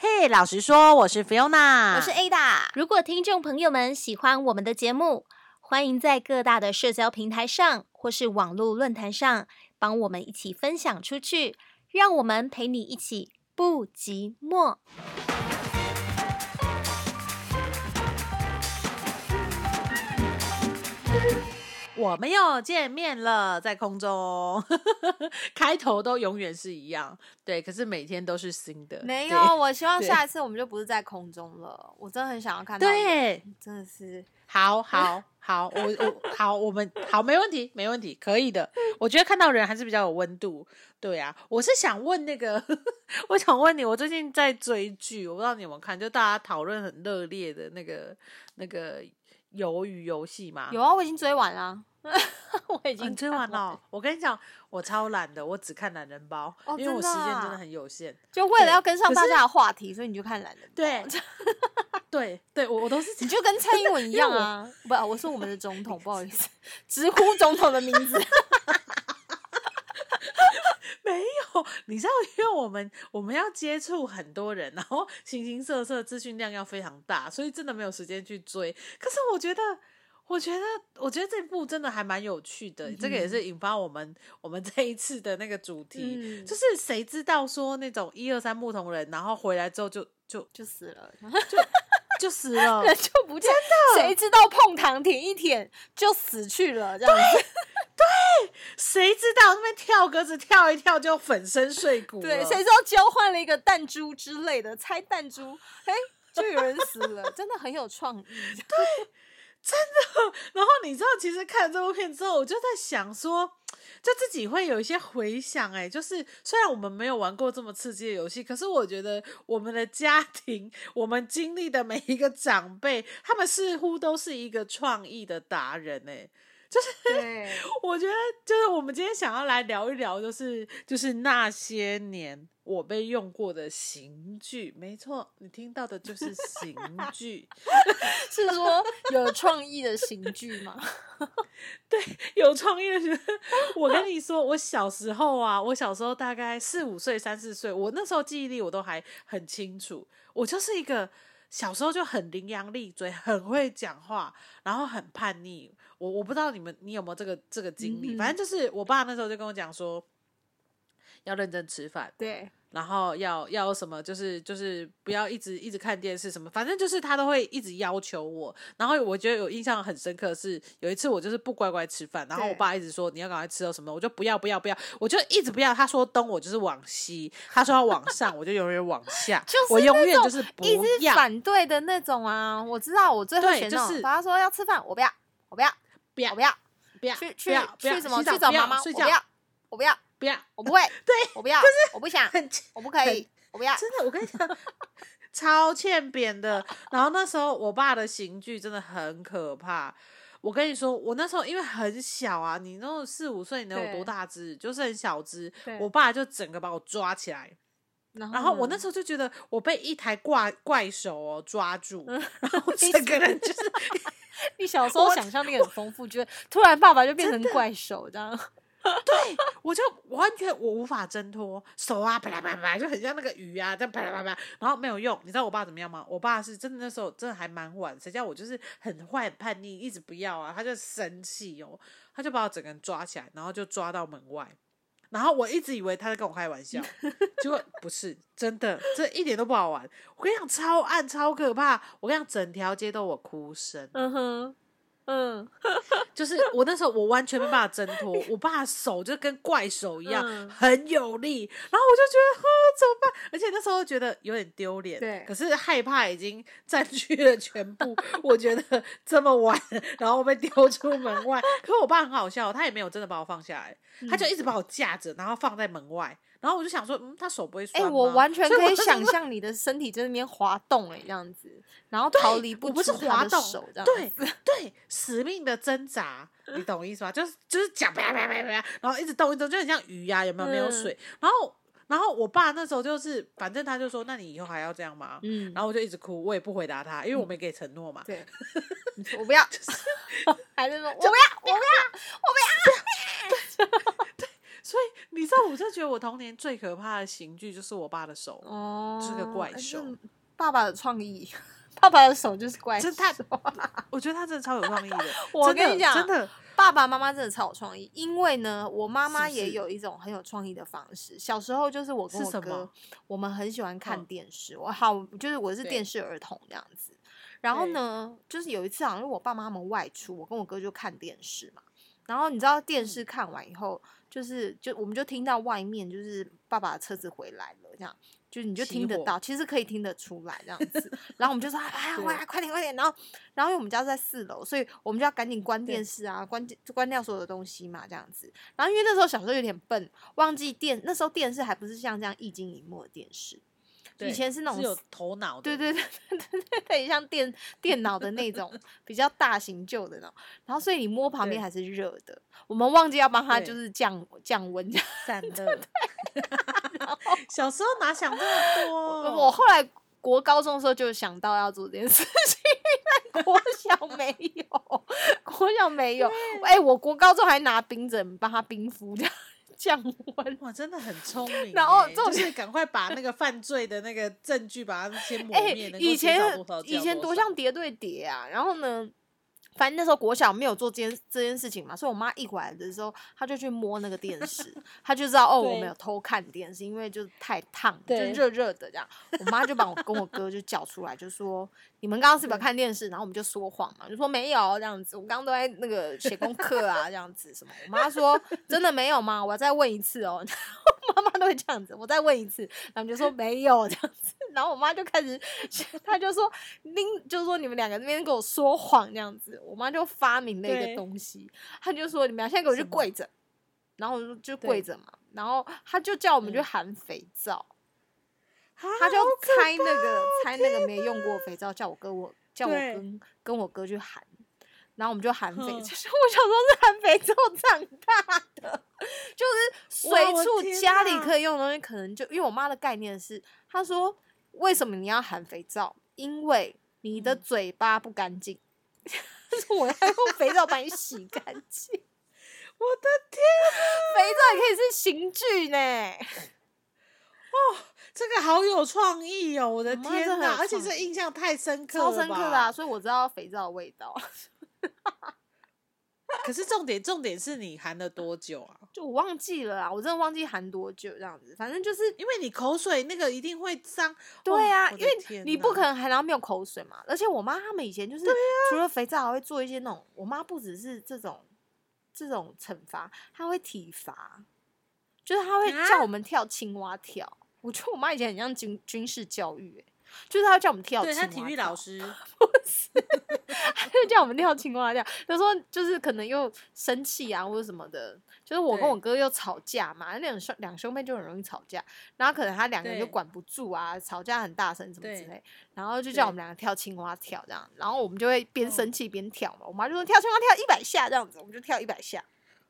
嘿，老实说，我是 Fiona，我是 Ada。如果听众朋友们喜欢我们的节目，欢迎在各大的社交平台上或是网络论坛上帮我们一起分享出去，让我们陪你一起不寂寞。我们又见面了，在空中，开头都永远是一样，对，可是每天都是新的。没有，我希望下一次我们就不是在空中了，我真的很想要看到。对，真的是，好好好，我我好，我们 好，没问题，没问题，可以的。我觉得看到人还是比较有温度。对啊，我是想问那个，我想问你，我最近在追剧，我不知道你有没有看，就大家讨论很热烈的那个那个鱿鱼游戏嘛？有啊，我已经追完了。我已经追完了。我跟你讲，我超懒的，我只看懒人包，因为我时间真的很有限。就为了要跟上大家的话题，所以你就看懒人包。对，对，对我我都是，你就跟蔡英文一样啊！不，我是我们的总统，不好意思，直呼总统的名字。你知道，因为我们我们要接触很多人，然后形形色色，资讯量要非常大，所以真的没有时间去追。可是我觉得。我觉得，我觉得这部真的还蛮有趣的，这个也是引发我们我们这一次的那个主题，就是谁知道说那种一二三牧童人，然后回来之后就就就死了，就就死了，人就不见，真的，谁知道碰糖舔一舔就死去了，这样子，对，谁知道那边跳格子跳一跳就粉身碎骨，对，谁知道交换了一个弹珠之类的，猜弹珠，哎，就有人死了，真的很有创意，对。真的，然后你知道，其实看了这部片之后，我就在想说，就自己会有一些回想，哎，就是虽然我们没有玩过这么刺激的游戏，可是我觉得我们的家庭，我们经历的每一个长辈，他们似乎都是一个创意的达人，哎。就是，我觉得就是我们今天想要来聊一聊，就是就是那些年我被用过的刑具。没错，你听到的就是刑 具，是说有创意的刑具吗？对，有创意的刑。我跟你说，我小时候啊，我小时候大概四五岁、三四岁，我那时候记忆力我都还很清楚，我就是一个。小时候就很伶牙俐嘴，很会讲话，然后很叛逆。我我不知道你们你有没有这个这个经历，反正就是我爸那时候就跟我讲说，要认真吃饭。对。然后要要什么，就是就是不要一直一直看电视什么，反正就是他都会一直要求我。然后我觉得有印象很深刻是有一次我就是不乖乖吃饭，然后我爸一直说你要赶快吃到什么，我就不要不要不要，我就一直不要。他说东我就是往西，他说要往上我就永远往下，我永远就是不要反对的那种啊。我知道我最后选就是他说要吃饭，我不要，我不要，不要我不要，不要去去去什么去找妈妈，我不要，我不要。不要，我不会。对，我不要，就是我不想，我不可以，我不要。真的，我跟你讲，超欠扁的。然后那时候我爸的刑具真的很可怕。我跟你说，我那时候因为很小啊，你那种四五岁，你能有多大只？就是很小只。我爸就整个把我抓起来，然后我那时候就觉得我被一台怪怪手哦抓住，然后整个人就是。你小时候想象力很丰富，觉得突然爸爸就变成怪手这样。对，我就完全我无法挣脱手啊，啪啦啪啦，就很像那个鱼啊，这样啪啦啪啦，然后没有用。你知道我爸怎么样吗？我爸是真的那时候真的还蛮晚，谁叫我就是很坏很叛逆，一直不要啊，他就生气哦，他就把我整个人抓起来，然后就抓到门外。然后我一直以为他在跟我开玩笑，结果 不是真的，这一点都不好玩。我跟你讲，超暗超可怕，我跟你讲，整条街都我哭声。嗯哼。嗯，就是我那时候我完全没办法挣脱，我爸手就跟怪手一样很有力，然后我就觉得，呵，怎么办？而且那时候觉得有点丢脸，对，可是害怕已经占据了全部，我觉得这么晚，然后被丢出门外。可是我爸很好笑，他也没有真的把我放下来，他就一直把我架着，然后放在门外。然后我就想说，嗯，他手不会酸吗？哎，我完全可以想象你的身体在那边滑动，哎，这样子，然后逃离不是滑动，对对，死命的挣扎，你懂我意思吗？就是就是讲啪啪啪啪，然后一直动一动，就很像鱼呀，有没有？没有水。然后然后我爸那时候就是，反正他就说，那你以后还要这样吗？嗯。然后我就一直哭，我也不回答他，因为我没给承诺嘛。对，我不要，还是说我不要，我不要，我不要。对。所以你知道，我就觉得我童年最可怕的刑具就是我爸的手，哦，是个怪哎兽。爸爸的创意，爸爸的手就是怪兽这。太我觉得他真的超有创意的。我跟你讲真的，爸爸妈妈真的超有创意，因为呢，我妈妈也有一种很有创意的方式。小时候就是我跟是什我哥么，我们很喜欢看嗯电视。我好就是我是电视儿童这样子。然后呢，就是有一次好像是我爸妈他们外出，我跟我哥就看电视嘛。然后你知道电嗯视看完以后，就是就我们就听到外面就是爸爸的车子回来了，这样。就是你就听得到，其实可以听得出来这样子。然后我们就说：“哎呀，对回来，快点，快点！”然后，然后因为我们家是在四楼，所以我们就要赶紧关对电视啊，关就关掉所有的东西嘛，这样子。然后因为那时候小时候有点笨，忘记电那时候电视还不是像这样一晶一幕的电视，对以前是那种有头脑的，对对对对对像电电脑的那种 比较大型旧的那种。然后所以你摸旁边对还是热的，我们忘记要帮它就是降降温。散热。小时候哪想这么多？我后来国高中的时候就想到要做这件事情，但国小没有，国小没有。哎、我国高中还拿冰枕帮他冰敷，这样降温。哇，真的很聪明 欸。然后重就是赶快把那个犯罪的那个证据把它先 抹哎、灭，以前以前多像叠对叠啊，然后呢？反正那时候国小没有做这件这件事情嘛，所以我妈一回来的时候，她就去摸那个电视，她就知道哦，我没有偷看电视，因为就是太烫，就热热的这样。我妈就把我跟我哥就叫出来，就说你们刚刚是不是有看电视？然后我们就说谎嘛，就说没有这样子，我刚刚都在那个写功课啊，这样子什么。我妈说真的没有吗？我要再问一次哦。妈妈都会这样子，我再问一次，然后就说没有这样子，然后我妈就开始，她就说您就是说你们两个那边跟我说谎这样子，我妈就发明了一个对东西，她就说你们俩现在给我去跪着，然后我就就跪对着嘛，然后她就叫我们去嗯含肥皂，啊她就猜那个猜那个没用过的肥皂，叫我跟我叫我跟跟我哥去含。然后我们就含肥，哼 就是我小时候是含肥皂长大的，就是随处家里可以用的东西，可能就因为我妈的概念是，她说为什么你要含肥皂？因为你的嗯嘴巴不干净，我要用肥皂把你洗干净。我的天，肥皂也可以是刑具呢，哦这个好有创意哦！我的天哪，而且这印象太深刻超深刻的啊！所以我知道肥皂的味道。可是重点重点是你含了多久啊？就我忘记了啊，我真的忘记含多久这样子，反正就是因为你口水那个一定会脏。对哇啊，因为你不可能含到没有口水嘛。而且我妈他们以前就是除了肥皂，还会做一些那种。我妈不只是这种这种惩罚，她会体罚，就是她会叫啊我们跳青蛙跳。我觉得我妈以前很像军军事教育、欸，就是她会叫我们跳青蛙跳。对他体育老师，他就叫我们跳青蛙跳，他说就是可能又生气啊或者什么的，就是我跟我哥又吵架嘛，那两兄两兄妹就很容易吵架，然后可能他两个人就管不住啊，吵架很大声什么之类，然后就叫我们两个跳青蛙跳这样，然后我们就会边哦生气边跳嘛，我妈就说跳青蛙跳一百下这样子，我们就跳一百下，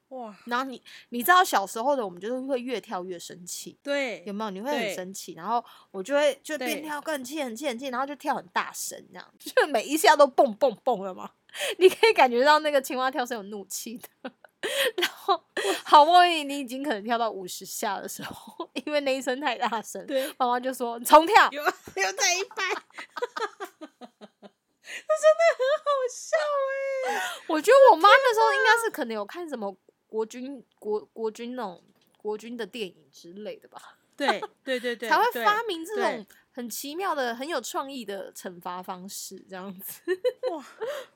哇，然后你你知道小时候的我们就是会越跳越生气，对，有没有？你会很生气，然后我就会就变跳更气、很气、很气，然后就跳很大声，这样，就每一下都蹦蹦蹦了嘛。你可以感觉到那个青蛙跳是有怒气的。然后好不容易你已经可能跳到五十下的时候，因为那一声太大声，对，妈妈就说重跳。有有在一百，那真的很好笑哎、我觉得我妈那时候应该是可能有看什么国军国国军那种国军的电影之类的吧。对对对对，才会发明这对种很奇妙的、很有创意的惩罚方式，这样子。哇，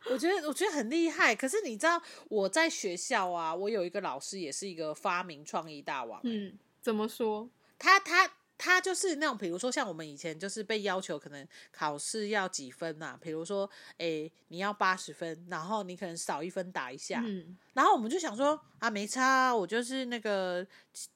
我觉得我觉得很厉害。可是你知道我在学校啊，我有一个老师也是一个发明创意大王、欸，嗯，怎么说？他他他就是那种，比如说像我们以前就是被要求可能考试要几分呐、比如说诶你要八十分，然后你可能少一分打一下，嗯，然后我们就想说啊没差啊，我就是那个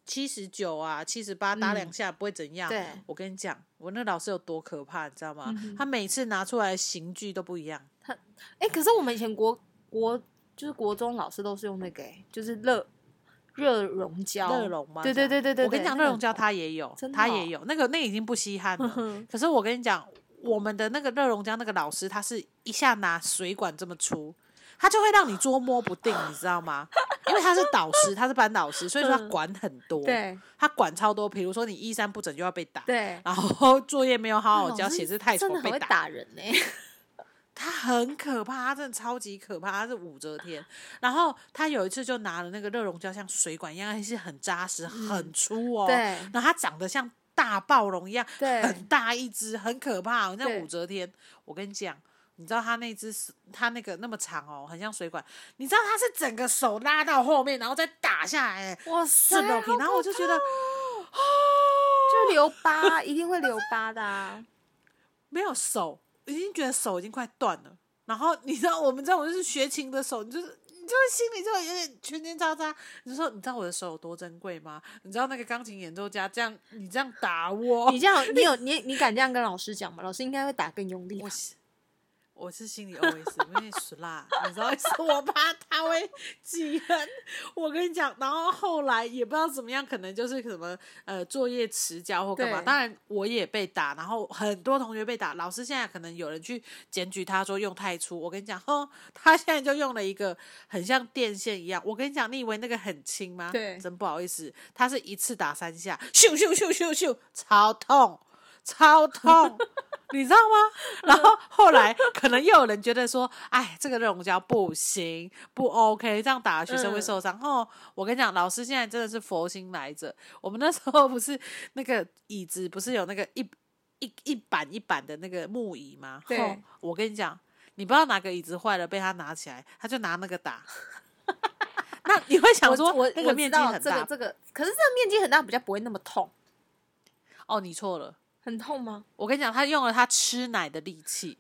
七十九啊七十八打两嗯下不会怎样。对我跟你讲，我那老师有多可怕，你知道吗？嗯他每次拿出来的刑具都不一样。他哎、可是我们以前国国就是国中老师都是用那个、欸，就是热热熔胶，热熔吗？对对对对对我跟你讲，热熔胶它也有它也有，那个那个已经不稀罕了。可是我跟你讲，我们的那个热熔胶那个老师，他是一下拿水管这么粗，他就会让你捉摸不定，你知道吗？因为他是导师，他是班导师，所以说他嗯管很多，对他管超多。比如说你衣衫不整就要被打，对，然后 作业没有好好交，写字太丑被打。打人呢、他很可怕，他真的超级可怕，他是武则天。然后他有一次就拿了那个热熔胶，像水管一样，还是很扎实、很粗哦。对然后他长得像大暴龙一样，对很大一只，很可怕、哦，像武则天。我跟你讲，你知道他那只是他那个那么长哦，很像水管。你知道他是整个手拉到后面，然后再打下来，哎哇塞，然后我就觉得，就留疤，一定会留疤的啊。没有手，已经觉得手已经快断了。然后你知道我们知道我就是学琴的手，你就是你就是心里就会有点圈圈叉叉。你就说你知道我的手有多珍贵吗？你知道那个钢琴演奏家这样你这样打我，你这样，你有你你敢这样跟老师讲吗？老师应该会打更用力。是我是心里 always 因为死辣，你知道为什么？我怕他会记恨。我跟你讲，然后后来也不知道怎么样，可能就是什么呃作业迟交或干嘛。对当然我也被打，然后很多同学被打。老师现在可能有人去检举他说用太粗。我跟你讲，哼，他现在就用了一个很像电线一样。我跟你讲，你以为那个很轻吗？对真不好意思，他是一次打三下，咻咻咻咻咻，超痛。超痛，你知道吗？然后后来可能又有人觉得说，哎，这个热熔胶不行，不 OK，这样打学生会嗯受伤。哦，我跟你讲，老师现在真的是佛心来着。我们那时候不是那个椅子，不是有那个一一一板一板的那个木椅吗？我跟你讲，你不知道哪个椅子坏了，被他拿起来，他就拿那个打。那你会想说，我我那个面积很大这个这个，可是这个面积很大，比较不会那么痛。哦，你错了。很痛吗？我跟你讲，他用了他吃奶的力气，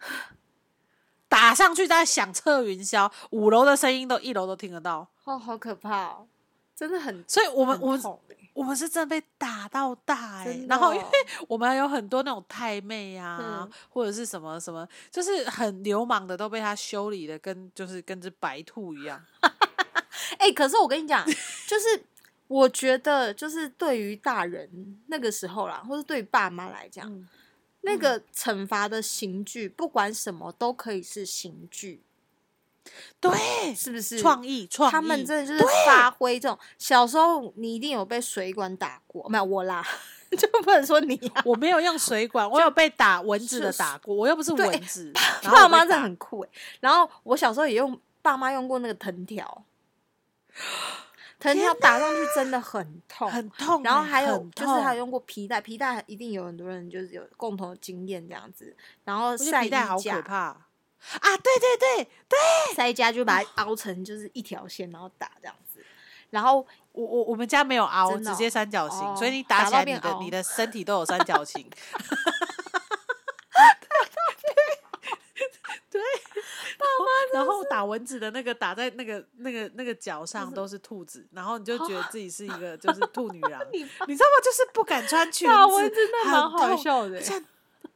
打上去在响彻云霄，五楼的声音都一楼都听得到。哦，好可怕哦，真的很所以我们很我我们是真的被打到大哎、然后因为哦我们有很多那种太妹啊，嗯或者是什么什么，就是很流氓的，都被他修理的跟就是跟只白兔一样。哎、可是我跟你讲，就是我觉得，就是对于大人那个时候啦，或是对于爸妈来讲，嗯那个惩罚的刑具，不管什么都可以是刑具，对，是不是？创意创意，他们真的就是发挥这种。小时候你一定有被水管打过，没有我啦，就不能说你啊。我没有用水管，我有被打蚊子的打过，我又不是蚊子。爸妈真的很酷哎。然后我小时候也用爸妈用过那个藤条，藤条打上去真的很痛，很痛欸，然后还有就是还有用过皮带，皮带一定有很多人就是有共同的经验这样子。然后晒衣皮带好可架，怕啊！对对对对，晒衣架就把它凹成就是一条线，然后打这样子。然后我我我们家没有凹，直接三角形，哦所以你打起来，你的你的身体都有三角形。对，然后打蚊子的那个打在那个那个那个脚上都是兔子，然后你就觉得自己是一个就是兔女郎，你知道吗？就是不敢穿裙子，打蚊子那蛮好很痛笑的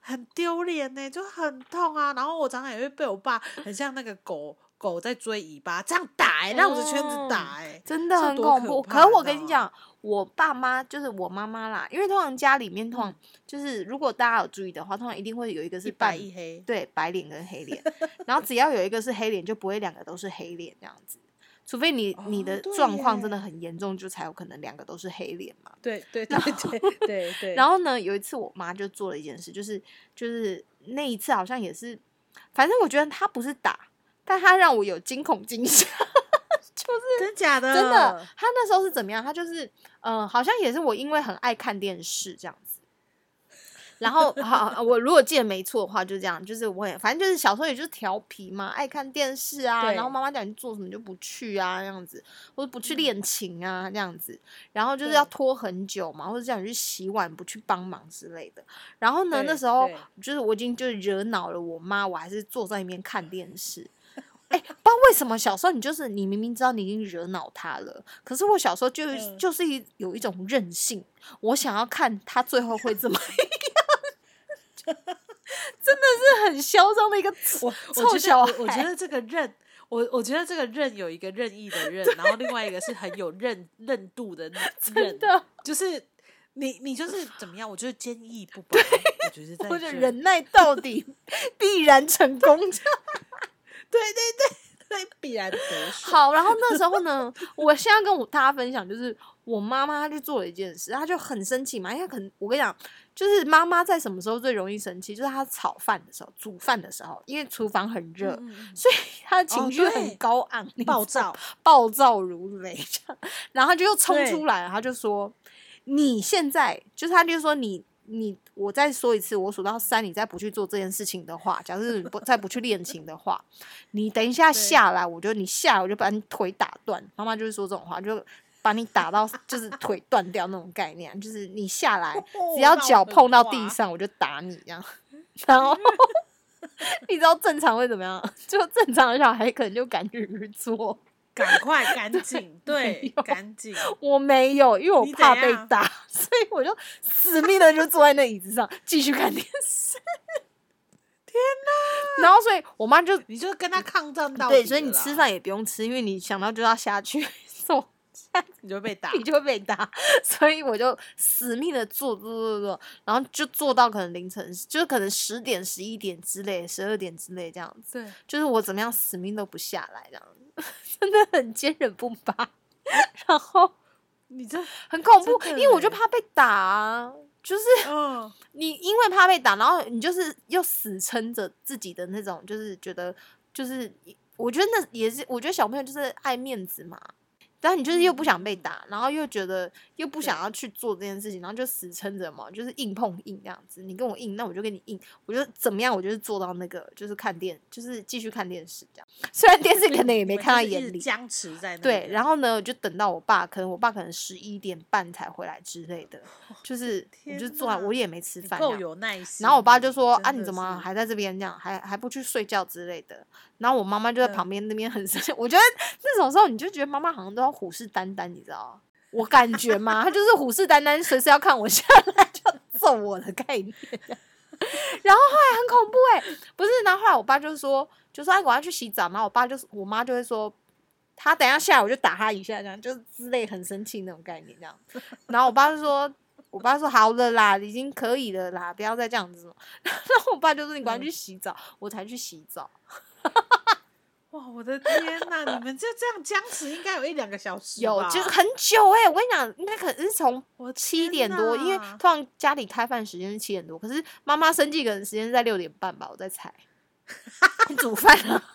很丢脸呢，就很痛啊。然后我常常也会被我爸很像那个狗狗在追尾巴这样打、欸，绕着圈子打、欸，真的很恐怖。可可我跟你讲，我爸妈就是我妈妈啦，因为通常家里面通常就是如果大家有注意的话，通常一定会有一个是白半一黑。对白脸跟黑脸，然后只要有一个是黑脸，就不会两个都是黑脸这样子。除非你你的状况真的很严重，就才有可能两个都是黑脸嘛。对对对对对对。然后呢，有一次我妈就做了一件事，就是就是那一次好像也是，反正我觉得她不是打，但他让我有惊恐惊吓。就是真假的？真的，他那时候是怎么样？他就是，呃，好像也是我因为很爱看电视这样子。然后，好，我如果记得没错的话，就这样，就是我也反正就是小时候也就是调皮嘛，爱看电视啊，然后妈妈叫你做什么你就不去啊，这样子，或者不去嗯练琴啊，这样子，然后就是要拖很久嘛，或者叫你去洗碗不去帮忙之类的。然后呢，那时候就是我已经就是惹恼了我妈，我还是坐在那边看电视。哎、不知道为什么小时候你就是你明明知道你已经惹恼他了，可是我小时候就、嗯就是一有一种任性，我想要看他最后会怎么样，真的是很嚣张的一个我臭我觉小得我我觉得这个任，我我觉得这个任有一个任意的 任，然后另外一个是很有韧韧度的任 真，的，就是你你就是怎么样？我就是坚毅不拔，我觉得在或者忍耐到底必然成功。对对对，那 必然得手。好，然后那时候呢，我现在跟我大家分享，就是我妈妈她就做了一件事，她就很生气嘛，因为可能我跟你讲，就是妈妈在什么时候最容易生气，就是她炒饭的时候、煮饭的时候，因为厨房很热，所以她的情哦绪很高昂，你暴躁，暴躁如雷这样，然后他就又冲出来了，他就说：“你现在就是他就说你你我再说一次，我数到三，你再不去做这件事情的话，假设你不 再不去练琴的话，你等一下下来，我就你下来我就把你腿打断。”妈妈就是说这种话，就把你打到就是腿断掉那种概念，就是你下来只要脚碰到地上，我就打你这样，然后。你知道正常会怎么样？就正常的小孩可能就敢于做，赶快赶紧，对，赶紧。我没有，因为我怕被打，所以我就死命的就坐在那椅子上继续看电视。天哪！然后，所以我妈就你就跟他抗战到对，底所以你吃饭也不用吃，因为你想到就要下去做，你就会被打。你就会被打。所以我就死命的坐坐坐坐，然后就坐到可能凌晨，就是可能十点、十一点之类、十二点之类这样子。对，就是我怎么样死命都不下来，这样子 真的很坚韧不拔。然后你这很恐怖，因为我就欸怕被打啊，就是嗯，你因为怕被打，然后你就是又死撑着自己的那种，就是觉得就是我觉得那也是，我觉得小朋友就是爱面子嘛。但你就是又不想被打，然后又觉得又不想要去做这件事情，然后就死撑着嘛，就是硬碰硬这样子。你跟我硬，那我就跟你硬，我就怎么样，我就是做到那个，就是看电，就是继续看电视这样。虽然电视可能也没看到眼里，僵持在那对，然后呢，就等到我爸，可能我爸可能十一点半才回来之类的，就是我就做完，我也没吃饭够。有耐心。然后我爸就说：“啊，你怎么还在这边这样，还还不去睡觉之类的？”然后我妈妈就在嗯旁边那边很生气。我觉得那种时候，你就觉得妈妈好像都要虎视眈眈，你知道吗？我感觉嘛，她就是虎视眈眈，随时要看我下来 就要揍我的概念。然后后来很恐怖哎、不是，然后后来我爸就说，就说哎，我要去洗澡，然后我爸就是我妈就会说，他等一下下来我就打他一下，这样就是之类很生气那种概念这样。然后我爸就说，我爸说好了啦，已经可以了啦，不要再这样子了。然后我爸就说你赶快去洗澡，我才去洗澡。哇，我的天呐，你们就这样僵持，应该有一两个小时，有就是很久哎、我跟你讲，应该可能是从我七天点多，因为哪通常家里开饭时间是七点多，可是妈妈生气可能时间在六点半吧，我在猜。煮饭啊，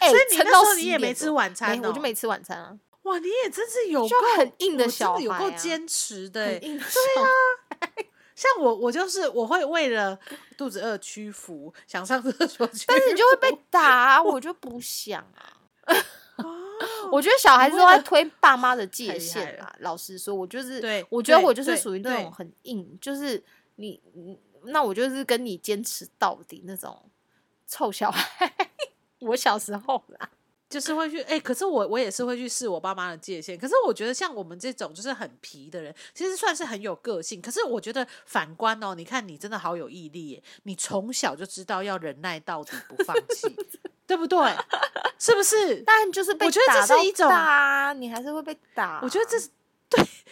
哎、所以你那时候你也11点多。没吃晚餐我就没吃晚餐啊，哇，你也真是有就够很硬的小孩啊。够坚持的欸。很。硬的对像我，我就是我会为了肚子饿屈服，想上厕所去，但是你就会被 打、啊，我就不想啊。哦我觉得小孩子都在推爸妈的界限啦。老实说，我就是，对我觉得我就是属于那种很硬，就是你，你那我就是跟你坚持到底那种臭小孩。我小时候啦，就是会去哎、可是我我也是会去试我爸妈的界限。可是我觉得像我们这种就是很皮的人，其实算是很有个性。可是我觉得反观哦，你看你真的好有毅力耶，你从小就知道要忍耐到底，不放弃，对不对？是不是？但就是被我觉得这打到是一种大啊，你还是会被打。我觉得这是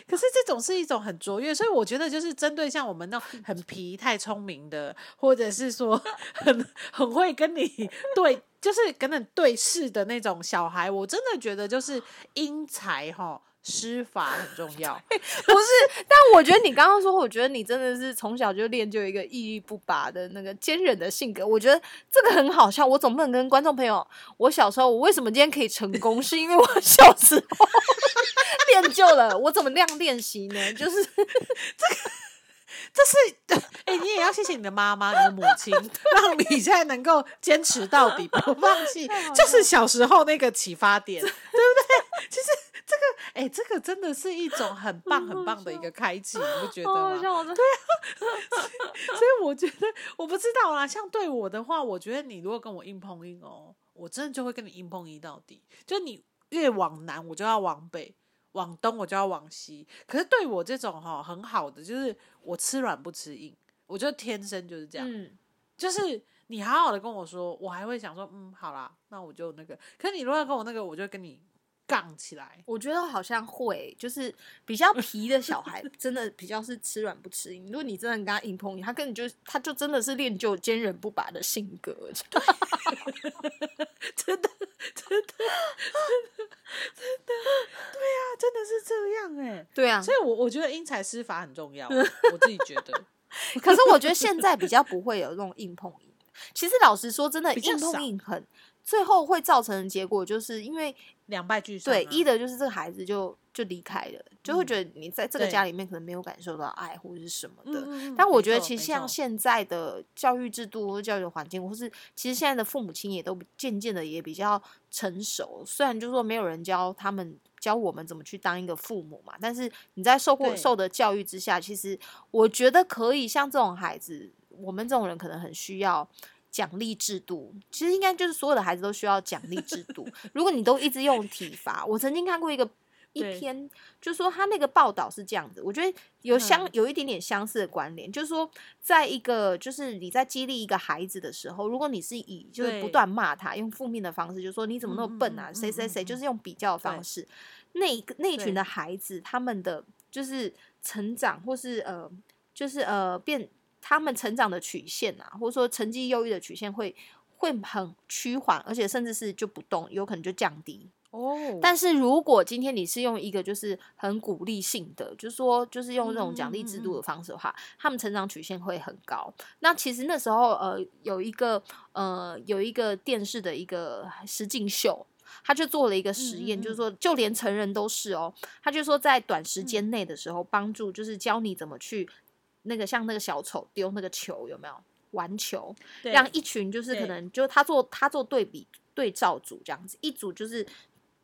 可是这种是一种很卓越，所以我觉得就是针对像我们那种很皮、太聪明的，或者是说 很很会跟你对，就是跟你对视的那种小孩，我真的觉得就是英才哈施法很重要。不是，但我觉得你刚刚说，我觉得你真的是从小就练就一个屹立不拔的那个坚韧的性格。我觉得这个很好笑。我总不能跟观众朋友，我小时候我为什么今天可以成功，是因为我小时候 练就了。我怎么那样练习呢？就是这 个是，哎、你也要谢谢你的妈妈、你的母亲，让你现在能够坚持到底，不放弃，就是小时候那个启发点，对不对？其实这个，哎、这个真的是一种很棒、很棒的一个开启，你不觉得吗？好好笑，我真所以我觉得，我不知道啦。像对我的话，我觉得你如果跟我硬碰硬哦，我真的就会跟你硬碰硬到底。就你越往南，我就要往北；往东，我就要往西。可是对我这种哈、很好的，就是我吃软不吃硬，我就天生就是这样。嗯，就是你好好的跟我说，我还会想说，嗯，好啦，那我就那个。可是你如果要跟我那个，我就跟你杠起来。我觉得好像会，就是比较皮的小孩，真的比较是吃软不吃硬。如果你真的跟他硬碰硬，他根本就他就真的是练就坚韧不拔的性格。真的，真的，真的，真的，对呀、真的是这样哎、对啊，所以我我觉得因材施法很重要，我自己觉得。可是我觉得现在比较不会有那种硬碰硬。其实老实说，真的硬碰硬很，最后会造成的结果就是因为两败俱伤、啊。对一的就是这个孩子就就离开了，就会嗯觉得你在这个家里面可能没有感受到爱或者是什么的。但我觉得其实像现在的教育制度或教育环境，或是其实现在的父母亲也都渐渐的也比较成熟。虽然就是说没有人教他们教我们怎么去当一个父母嘛，但是你在受过受的教育之下，其实我觉得可以像这种孩子，我们这种人可能很需要。奖励制度其实应该就是所有的孩子都需要奖励制度。如果你都一直用体罚，我曾经看过一个一篇，就说他那个报道是这样子，我觉得有相、嗯。有一点点相似的关联，就是说，在一个就是你在激励一个孩子的时候，如果你是以就是不断骂他，用负面的方式，就说你怎么那么笨啊，谁谁谁，嗯就是用比较的方式，那那一群的孩子，他们的就是成长或是呃，就是呃变他们成长的曲线啊，或者说成绩优异的曲线会。会很趋缓，而且甚至是就不动，有可能就降低。哦，但是如果今天你是用一个就是很鼓励性的，就是说就是用这种奖励制度的方式的话，他们成长曲线会很高。那其实那时候呃有一个呃有一个电视的一个实境秀。他就做了一个实验，就是说，就连成人都是哦。他就说，在短时间内的时候，帮助就是教你怎么去那个像那个小丑丢那个球，有没有玩球？让一群就是可能就他做他做对比对照组这样子，一组就是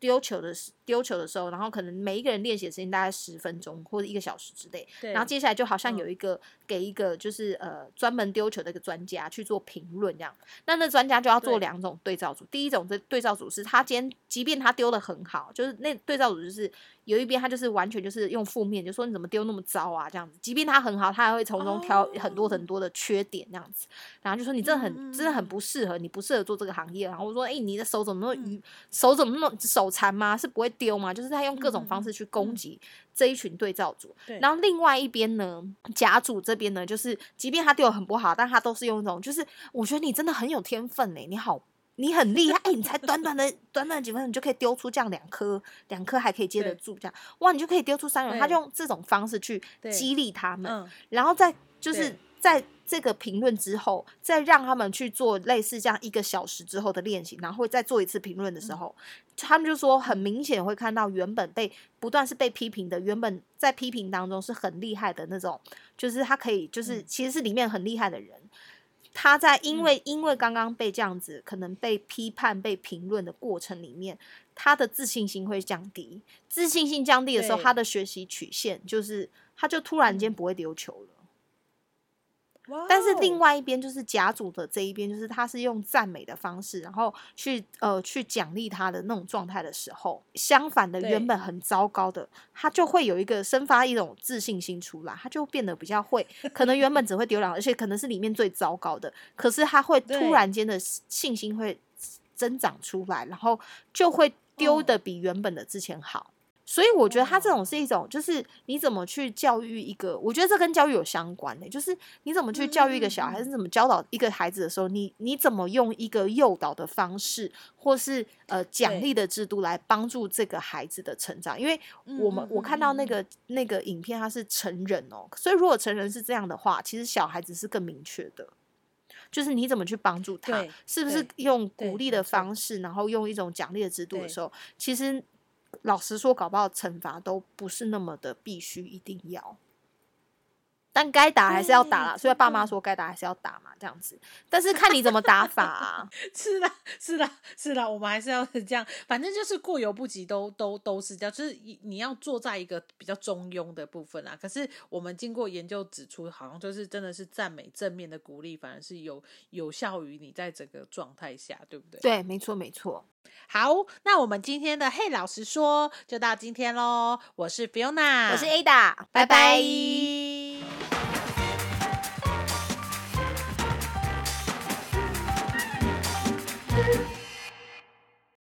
丢球的时丢球的时候，然后可能每一个人练习的时间大概十分钟或者一个小时之内，对然后接下来就好像嗯有一个、给一个就是呃专门丢球的一个专家去做评论这样，那那专家就要做两种对照组，第一种对对照组是他今天即便他丢的很好，就是那对照组就是有一边他就是完全就是用负面，就说你怎么丢那么糟啊这样子，即便他很好，他还会从中挑很多很多的缺点这样子，然后就说你真的很、真的很嗯不适合，你不适合做这个行业，然后我说哎、你的手怎么那么愚，手怎么那么手残吗？是不会丢吗？就是他用各种方式去攻击这一群对照组，对。然后另外一边呢，甲组这边呢，就是即便他丢的很不好，但他都是用一种，就是我觉得你真的很有天分嘞，你好，你很厉害，哎、你才短短的短短几分钟，你就可以丢出这样两颗，两颗还可以接得住，这样哇，你就可以丢出三人，他就用这种方式去激励他们，嗯，然后再就是对。在这个评论之后，再让他们去做类似这样一个小时之后的练习，然后会再做一次评论的时候，他们就说很明显会看到原本被不断是被批评的，原本在批评当中是很厉害的那种，就是他可以就是嗯其实是里面很厉害的人。他在因为因为刚刚被这样子可能被批判、被评论的过程里面，他的自信心会降低。自信心降低的时候，他的学习曲线就是他就突然嗯间不会丢球了。哇但是另哦外一边就是甲组的这一边，就是他是用赞美的方式，然后去呃去奖励他的那种状态的时候，相反的原本很糟糕的，他就会有一个生发一种自信心出来，他就变得比较会，可能原本只会丢两，而且可能是里面最糟糕的，可是他会突然间的信心会增长出来，然后就会丢哦。的比原本的之前好。所以我觉得他这种是一种，就是你怎么去教育一个，我觉得这跟教育有相关的、就是你怎么去教育一个小孩，是怎么教导一个孩子的时候，你你怎么用一个诱导的方式，或是呃奖励的制度来帮助这个孩子的成长？因为我们、我看到那个那个影片，它是成人哦，所以如果成人是这样的话，其实小孩子是更明确的。就是你怎么去帮助他，是不是用鼓励的方。式，然后用一种奖励的制度的时候，其实老实说，搞不好惩罚都不是那么的必须一定要。但该打还是要打啦，对所以爸妈说该打还是要打嘛，这样子。但是看你怎么打法啊。是啦，是啦，是啦，我们还是要这样，反正就是过犹不及都，都都是这样，就是你你要坐在一个比较中庸的部分啦。可是我们经过研究指出，好像就是真的是赞美正面的鼓励，反而是有有效于你在整个状态下，对不对？对，没错，没错。好，那我们今天的嘿老师说就到今天喽，我是 Fiona，我是 Ada，拜拜拜 Thank you.